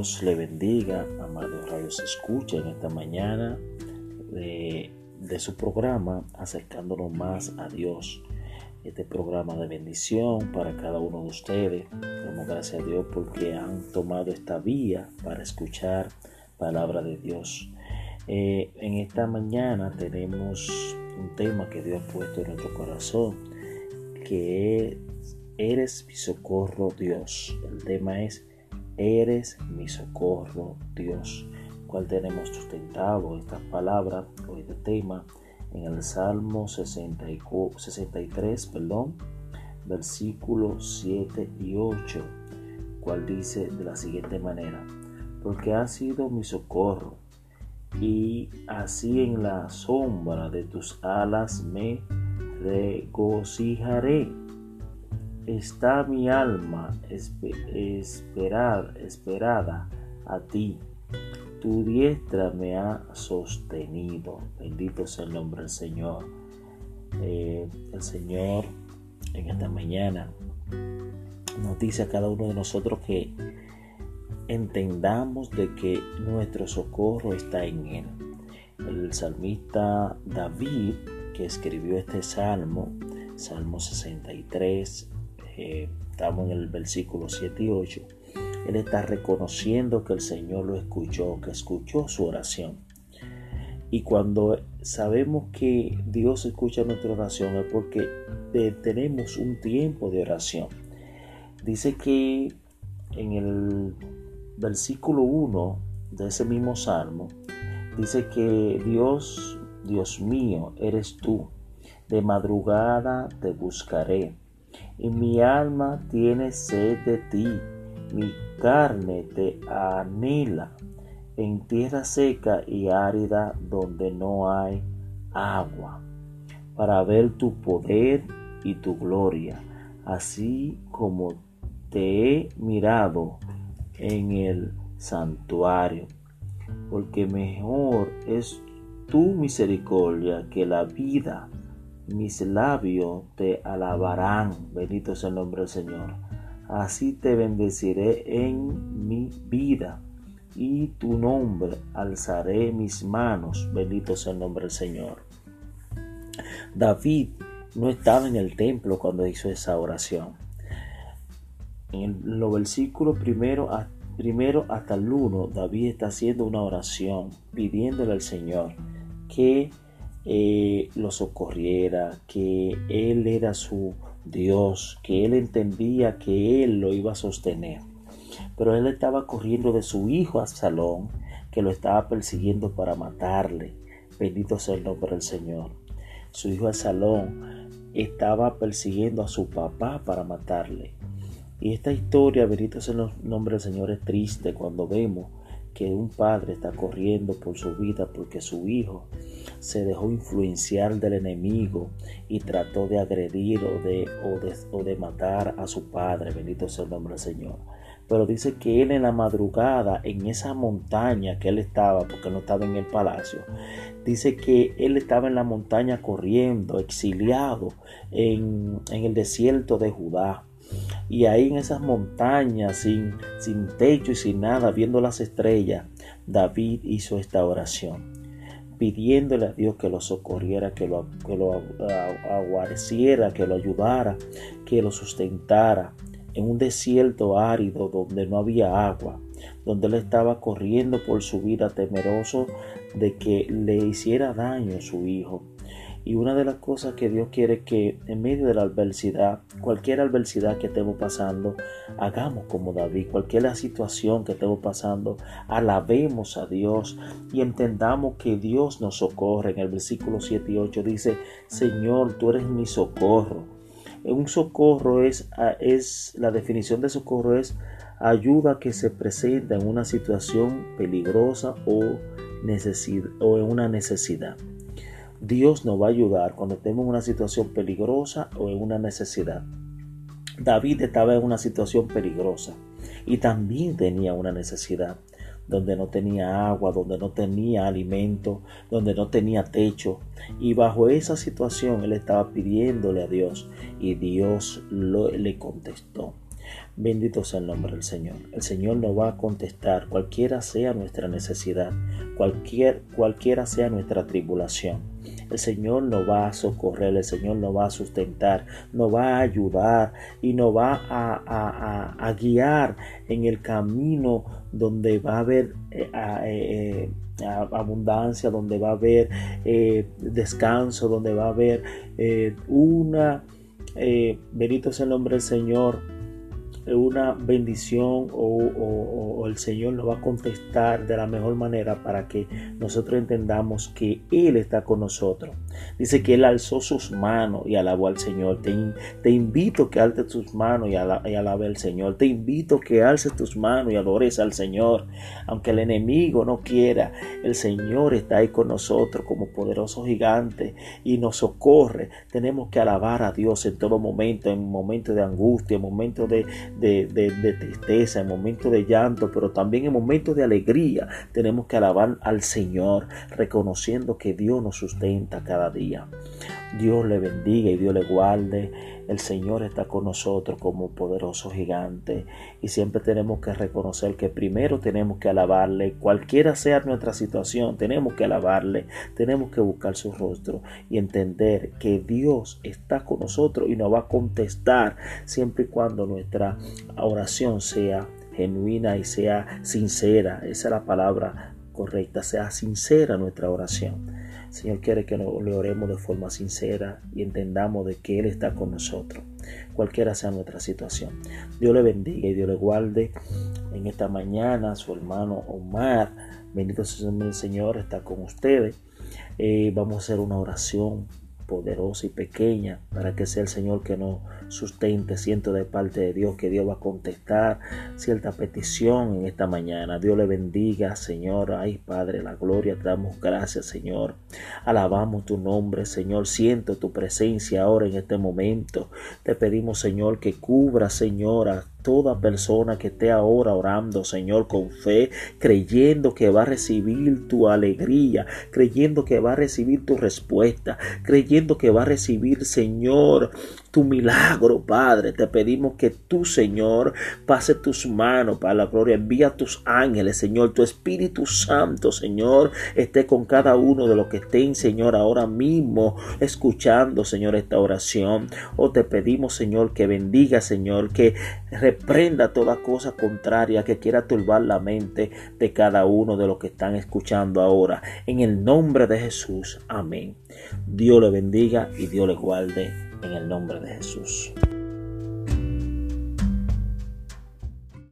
Dios le bendiga, amados radios escucha en esta mañana de, su programa Acercándonos más a Dios. Este programa de bendición para cada uno de ustedes. Damos gracias a Dios porque han tomado esta vía para escuchar palabra de Dios. Eh, en esta mañana tenemos un tema que Dios ha puesto en nuestro corazón, que es Eres mi socorro Dios. El tema es Eres mi socorro Dios. Cual tenemos sustentado estas palabras o este tema en el Salmo 63, perdón, versículos 7 y 8, cual dice de la siguiente manera, porque ha sido mi socorro y así en la sombra de tus alas me regocijaré. Está mi alma esperar, esperada a ti. Tu diestra me ha sostenido. Bendito sea el nombre del Señor. Eh, el Señor en esta mañana nos dice a cada uno de nosotros que entendamos de que nuestro socorro está en Él. El salmista David, que escribió este salmo, Salmo 63, eh, estamos en el versículo 7 y 8, él está reconociendo que el Señor lo escuchó, que escuchó su oración. Y cuando sabemos que Dios escucha nuestra oración es porque tenemos un tiempo de oración. Dice que en el versículo 1 de ese mismo salmo, dice que Dios, Dios mío, eres tú. De madrugada te buscaré. Y mi alma tiene sed de ti. Mi carne te anhela en tierra seca y árida donde no hay agua, para ver tu poder y tu gloria, así como te he mirado en el santuario, porque mejor es tu misericordia que la vida. Mis labios te alabarán, bendito sea el nombre del Señor. Así te bendeciré en mi vida y tu nombre alzaré mis manos, bendito sea el nombre del Señor. David no estaba en el templo cuando hizo esa oración en los versículos primero, primero hasta el 1, David está haciendo una oración pidiéndole al Señor que eh, lo socorriera, que Él era su Dios, que Él entendía que Él lo iba a sostener. Pero Él estaba corriendo de su hijo Absalón, que lo estaba persiguiendo para matarle. Bendito sea el nombre del Señor. Su hijo Absalón estaba persiguiendo a su papá para matarle. Y esta historia, bendito sea el nombre del Señor, es triste cuando vemos que un padre está corriendo por su vida porque su hijo se dejó influenciar del enemigo y trató de agredir o de, o de, matar a su padre. Bendito sea el nombre del Señor. Pero dice que él en la madrugada, en esa montaña que él estaba, porque no estaba en el palacio, dice que él estaba en la montaña corriendo, exiliado en, en el desierto de Judá. Y ahí en esas montañas, sin, sin techo y sin nada, viendo las estrellas, David hizo esta oración, pidiéndole a Dios que lo socorriera, que lo, que lo aguareciera, que lo ayudara, que lo sustentara en un desierto árido donde no había agua, donde él estaba corriendo por su vida temeroso de que le hiciera daño a su hijo. Y una de las cosas que Dios quiere que en medio de la adversidad, cualquier adversidad que estemos pasando, hagamos como David, cualquier situación que estemos pasando, alabemos a Dios y entendamos que Dios nos socorre. En el versículo 7 y 8 dice, Señor, tú eres mi socorro. Un socorro es, es la definición de socorro es ayuda que se presenta en una situación peligrosa o, o en una necesidad. Dios nos va a ayudar cuando estemos en una situación peligrosa o en una necesidad. David estaba en una situación peligrosa y también tenía una necesidad donde no tenía agua, donde no tenía alimento, donde no tenía techo. Y bajo esa situación él estaba pidiéndole a Dios y Dios le contestó. Bendito sea el nombre del Señor. El Señor nos va a contestar cualquiera sea nuestra necesidad, cualquier, cualquiera sea nuestra tribulación. El Señor nos va a socorrer, el Señor nos va a sustentar, nos va a ayudar y nos va a, guiar en el camino donde va a haber eh, eh, eh, abundancia, donde va a haber descanso, donde va a haber una, bendito sea el nombre del Señor, una bendición o, el Señor nos va a contestar de la mejor manera para que nosotros entendamos que Él está con nosotros. Dice que Él alzó sus manos y alabó al Señor. Te, invito que alces tus manos y, alabe al Señor. Te invito que alces tus manos y adores al Señor. Aunque el enemigo no quiera, el Señor está ahí con nosotros como poderoso gigante y nos socorre. Tenemos que alabar a Dios en todo momento, en momentos de angustia, en momentos de, de, tristeza, en momentos de llanto, pero también en momentos de alegría. Tenemos que alabar al Señor, reconociendo que Dios nos sustenta cada día. Dios le bendiga y Dios le guarde. El Señor está con nosotros como poderoso gigante y siempre tenemos que reconocer que primero tenemos que alabarle, cualquiera sea nuestra situación, tenemos que alabarle, tenemos que buscar su rostro y entender que Dios está con nosotros y nos va a contestar siempre y cuando nuestra oración sea genuina y sea sincera. Esa es la palabra correcta, sea sincera nuestra oración. Señor quiere que le oremos de forma sincera y entendamos de que Él está con nosotros, cualquiera sea nuestra situación. Dios le bendiga y Dios le guarde en esta mañana. Su hermano Omar, bendito sea el Señor, está con ustedes. Eh, vamos a hacer una oración poderosa y pequeña para que sea el Señor que nos sustente. Siento de parte de Dios que Dios va a contestar cierta petición en esta mañana. Dios le bendiga, Señor. Ay, Padre, la gloria, te damos gracias, Señor. Alabamos tu nombre, Señor. Siento tu presencia ahora en este momento. Te pedimos, Señor, que cubra, Señora, toda persona que esté ahora orando, Señor, con fe, creyendo que va a recibir tu alegría, creyendo que va a recibir tu respuesta, creyendo que va a recibir, Señor, tu milagro, Padre. Te pedimos que tú, Señor, pase tus manos para la gloria. Envía tus ángeles, Señor. Tu Espíritu Santo, Señor, esté con cada uno de los que estén, Señor, ahora mismo escuchando, Señor, esta oración. O oh, te pedimos, Señor, que bendiga, Señor, que reprenda toda cosa contraria que quiera turbar la mente de cada uno de los que están escuchando ahora. En el nombre de Jesús. Amén. Dios le bendiga y Dios le guarde en el nombre de Jesús.